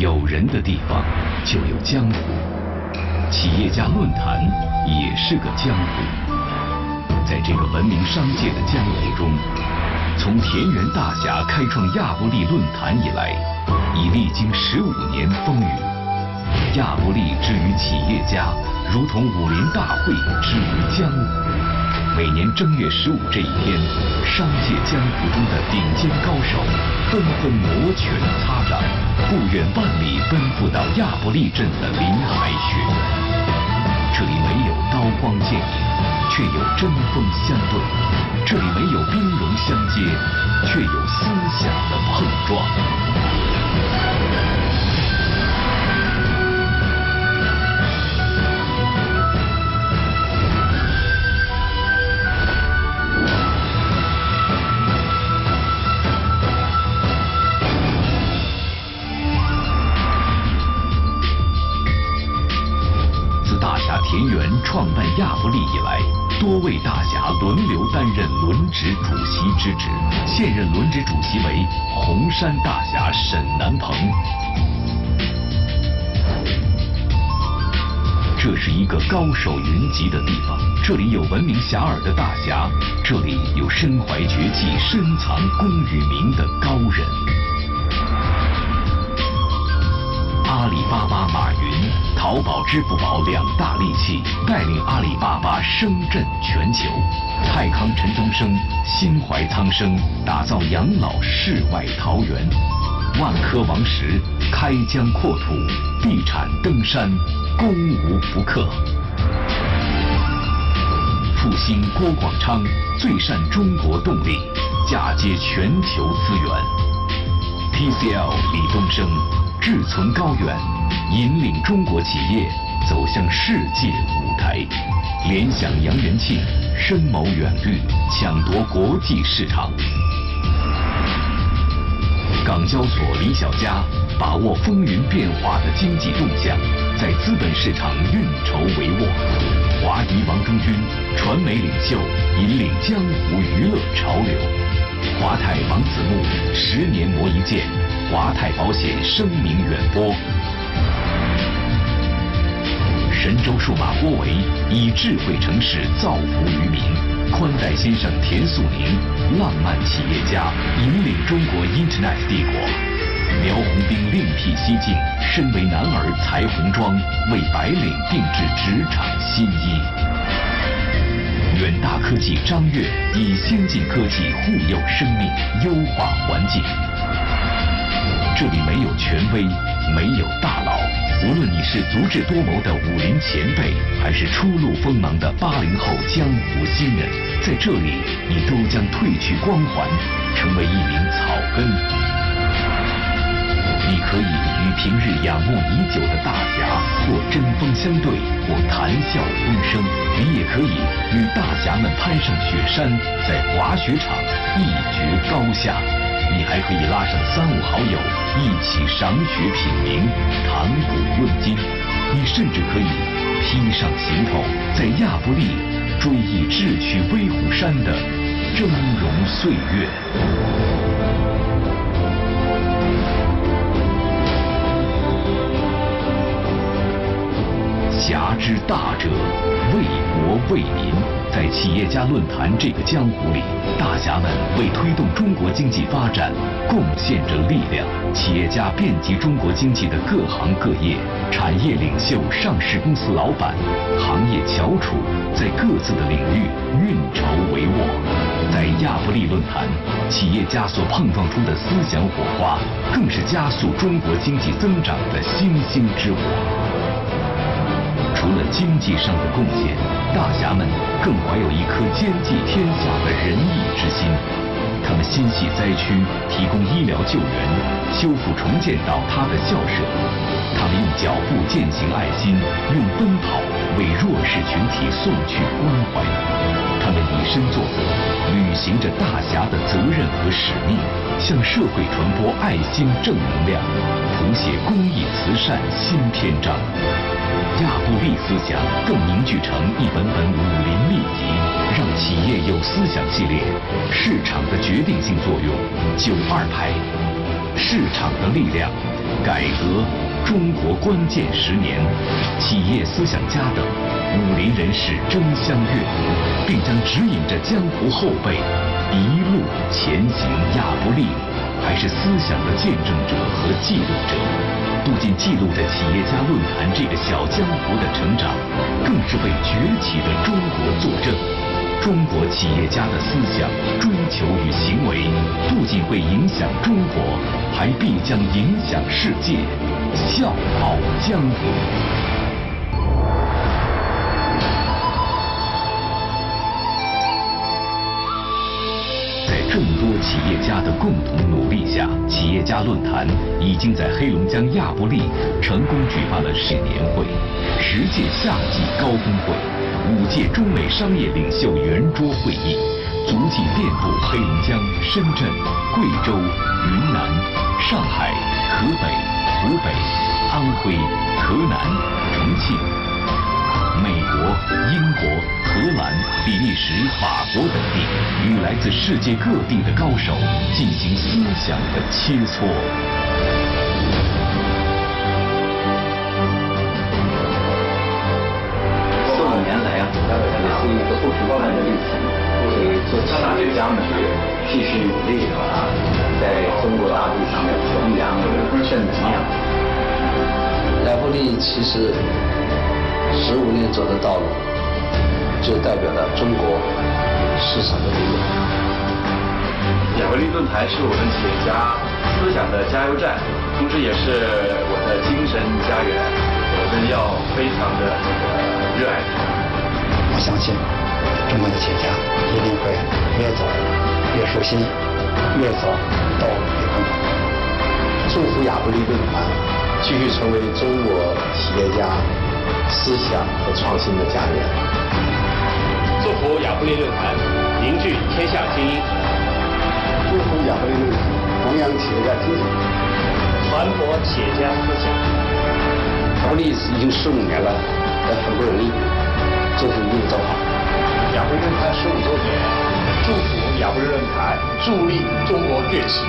有人的地方就有江湖，企业家论坛也是个江湖。在这个文明商界的江湖中，从田园大侠开创亚布力论坛以来，已历经十五年风雨。亚布力之于企业家，如同武林大会之于江湖。每年正月十五这一天，商界江湖中的顶尖高手纷纷摩拳擦掌，不远万里奔赴到亚布力镇的林海雪原。这里没有刀光剑影，却有针锋相对；这里没有兵戎办亚布力以来，多位大侠轮流担任轮值主席之职。现任轮值主席为红山大侠沈南鹏。这是一个高手云集的地方，这里有闻名遐迩的大侠，这里有身怀绝技、深藏功与名的高人。阿里巴巴马云、淘宝、支付宝两大利器，带领阿里巴巴声震全球；泰康陈东升心怀苍生，打造养老世外桃源；万科王石开疆扩土，地产登山攻无不克；复兴郭广昌最善中国动力，嫁接全球资源。TCL 李东生志存高远，引领中国企业走向世界舞台。联想杨元庆深谋远虑，抢夺国际市场。港交所李小加把握风云变化的经济动向，在资本市场运筹帷幄。华谊王中军传媒领袖，引领江湖娱乐潮流。华泰王子木十年磨一剑，华泰保险声名远播。神州数码郭维以智慧城市造福于民，宽带先生田素宁浪漫企业家引领中国 Internet 帝国。苗红兵另辟蹊径，身为男儿裁红妆，为白领定制职场新衣。远大科技张悦以先进科技护佑生命，优化环境。这里没有权威，没有大佬。无论你是足智多谋的武林前辈，还是初露锋芒的八零后江湖新人，在这里你都将褪去光环，成为一名草根。你可以与平日仰慕已久的大侠或针锋相对，或谈笑风生；你也可以与大侠们攀上雪山，在滑雪场一决高下。你还可以拉上三五好友一起赏雪品茗，谈古论今。你甚至可以披上行头，在亚布力追忆智取威虎山的峥嵘岁月。侠之大者，为国为民。在企业家论坛这个江湖里，大侠们为推动中国经济发展贡献着力量。企业家遍及中国经济的各行各业，产业领袖、上市公司老板、行业翘楚，在各自的领域运筹帷幄。在亚布力论坛，企业家所碰撞出的思想火花，更是加速中国经济增长的星星之火。除了经济上的贡献，大侠们更怀有一颗兼济天下的仁义之心。他们心系灾区，提供医疗救援，修复重建倒塌的校舍。他们用脚步践行爱心，用奔跑为弱势群体送去关怀。他们以身作则，履行着大侠的责任和使命，向社会传播爱心正能量，谱写公益慈善新篇章。亚布力思想更凝聚成一本本武林秘籍，让企业有思想系列，市场的决定性作用，九二派，市场的力量，改革、中国关键十年、企业思想家等武林人士争相阅读，并将指引着江湖后辈一路前行。亚布力还是思想的见证者和记录者，不仅记录着企业家论坛这个小江湖的成长，更是为崛起的中国作证。中国企业家的思想、追求与行为，不仅会影响中国，还必将影响世界，笑傲江湖。众多企业家的共同努力下，企业家论坛已经在黑龙江亚布力成功举办了十年会、十届夏季高峰会。五届中美商业领袖圆桌会议，足迹遍布黑龙江、深圳、贵州、云南、上海、河北、湖北、安徽、河南、重庆、美国、英国、荷兰、比利时、法国等地，与来自世界各地的高手进行思想的切磋。四五年来啊，这是一个不平凡的历程，给做企业家们继续努力啊，在中国大地上弘扬正能量。亚布力其实十五年走的道路，就代表了中国市场的力量。亚布力论坛是我们企业家思想的加油站，同时也是我的精神家园。我们要非常的热爱它。我相信中国的企业家一定会越走越舒心，越走道路越更好。祝福亚布力论坛继续成为中国企业家思想和创新的家园。祝福亚布力论坛凝聚天下精英。祝福亚布力论坛弘扬企业家精神，传播企业家思想。亚布力已经十五年了，也很不容易。这是一定走好。亚布力论坛十五周年，祝福亚布力论坛助力中国崛起。